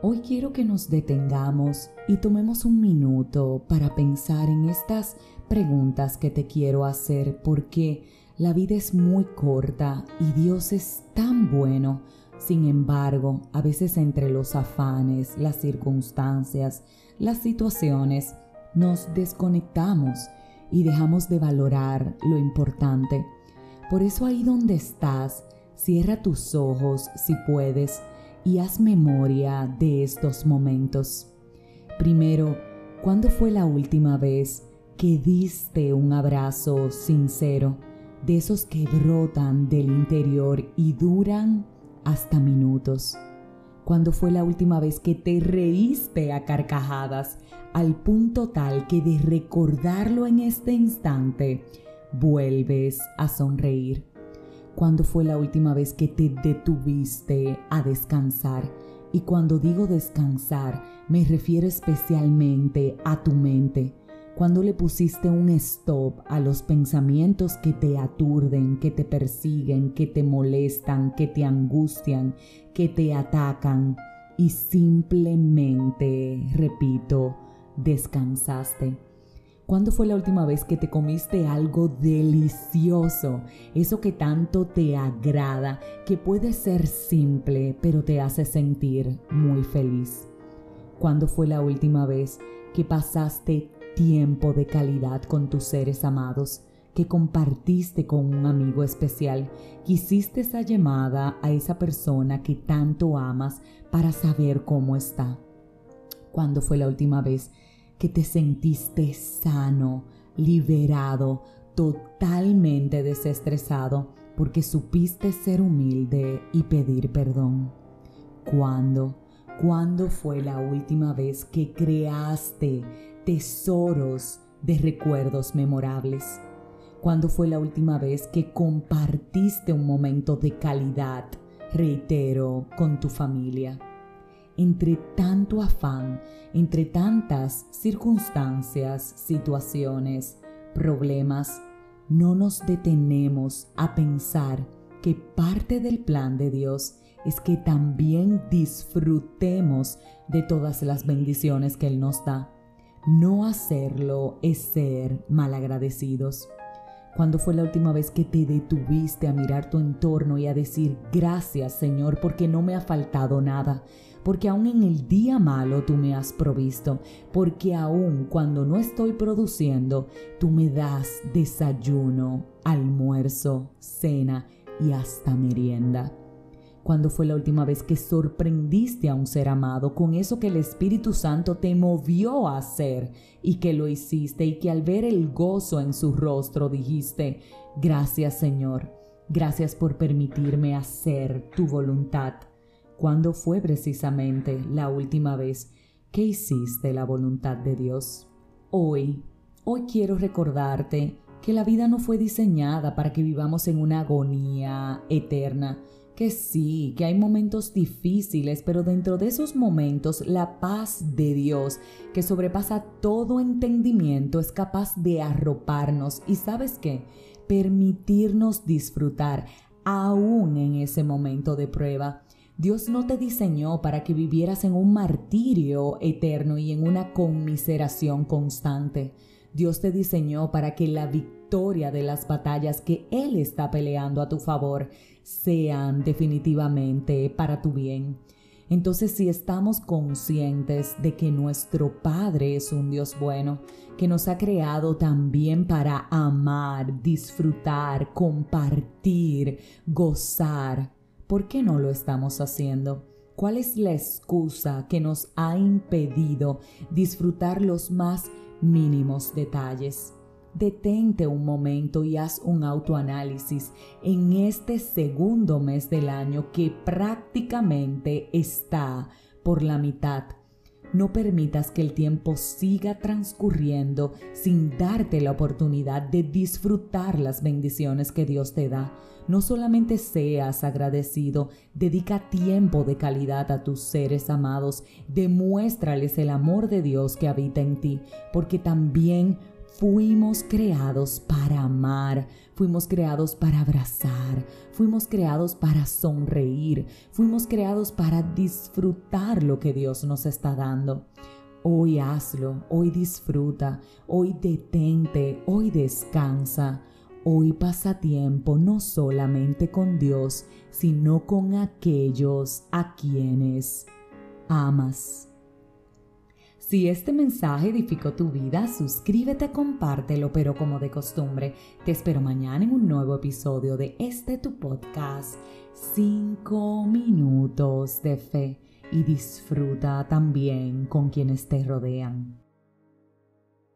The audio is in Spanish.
Hoy quiero que nos detengamos y tomemos un minuto para pensar en estas preguntas que te quiero hacer porque la vida es muy corta y Dios es tan bueno. Sin embargo, a veces entre los afanes, las circunstancias, las situaciones, nos desconectamos y dejamos de valorar lo importante. Por eso ahí donde estás, cierra tus ojos si puedes y haz memoria de estos momentos. Primero, ¿cuándo fue la última vez que diste un abrazo sincero, de esos que brotan del interior y duran hasta minutos? ¿Cuándo fue la última vez que te reíste a carcajadas al punto tal que de recordarlo en este instante vuelves a sonreír? ¿Cuándo fue la última vez que te detuviste a descansar? Y cuando digo descansar, me refiero especialmente a tu mente. Cuando le pusiste un stop a los pensamientos que te aturden, que te persiguen, que te molestan, que te angustian, que te atacan y simplemente, repito, descansaste. ¿Cuándo fue la última vez que te comiste algo delicioso? Eso que tanto te agrada, que puede ser simple, pero te hace sentir muy feliz. ¿Cuándo fue la última vez que pasaste tiempo de calidad con tus seres amados? que compartiste con un amigo especial, que hiciste esa llamada a esa persona que tanto amas para saber cómo está. ¿Cuándo fue la última vez que te sentiste sano, liberado, totalmente desestresado, porque supiste ser humilde y pedir perdón. ¿Cuándo? ¿Cuándo fue la última vez que creaste tesoros de recuerdos memorables? ¿Cuándo fue la última vez que compartiste un momento de calidad, reitero, con tu familia? Entre tanto afán, entre tantas circunstancias, situaciones, problemas, no nos detenemos a pensar que parte del plan de Dios es que también disfrutemos de todas las bendiciones que Él nos da. No hacerlo es ser malagradecidos. ¿Cuándo fue la última vez que te detuviste a mirar tu entorno y a decir gracias Señor porque no me ha faltado nada? Porque aún en el día malo tú me has provisto, porque aún cuando no estoy produciendo, tú me das desayuno, almuerzo, cena y hasta merienda. ¿Cuándo fue la última vez que sorprendiste a un ser amado con eso que el Espíritu Santo te movió a hacer y que lo hiciste y que al ver el gozo en su rostro dijiste, gracias Señor, gracias por permitirme hacer tu voluntad? ¿Cuándo fue precisamente la última vez que hiciste la voluntad de Dios? Hoy, hoy quiero recordarte que la vida no fue diseñada para que vivamos en una agonía eterna, que sí, que hay momentos difíciles, pero dentro de esos momentos la paz de Dios, que sobrepasa todo entendimiento, es capaz de arroparnos y sabes qué, permitirnos disfrutar aún en ese momento de prueba. Dios no te diseñó para que vivieras en un martirio eterno y en una conmiseración constante. Dios te diseñó para que la victoria de las batallas que Él está peleando a tu favor sean definitivamente para tu bien. Entonces si estamos conscientes de que nuestro Padre es un Dios bueno, que nos ha creado también para amar, disfrutar, compartir, gozar, ¿por qué no lo estamos haciendo? ¿Cuál es la excusa que nos ha impedido disfrutar los más mínimos detalles? Detente un momento y haz un autoanálisis en este segundo mes del año que prácticamente está por la mitad. No permitas que el tiempo siga transcurriendo sin darte la oportunidad de disfrutar las bendiciones que Dios te da. No solamente seas agradecido, dedica tiempo de calidad a tus seres amados, demuéstrales el amor de Dios que habita en ti, porque también Fuimos creados para amar, fuimos creados para abrazar, fuimos creados para sonreír, fuimos creados para disfrutar lo que Dios nos está dando. Hoy hazlo, hoy disfruta, hoy detente, hoy descansa, hoy pasa tiempo no solamente con Dios, sino con aquellos a quienes amas. Si este mensaje edificó tu vida, suscríbete, compártelo, pero como de costumbre, te espero mañana en un nuevo episodio de este tu podcast, 5 minutos de fe, y disfruta también con quienes te rodean.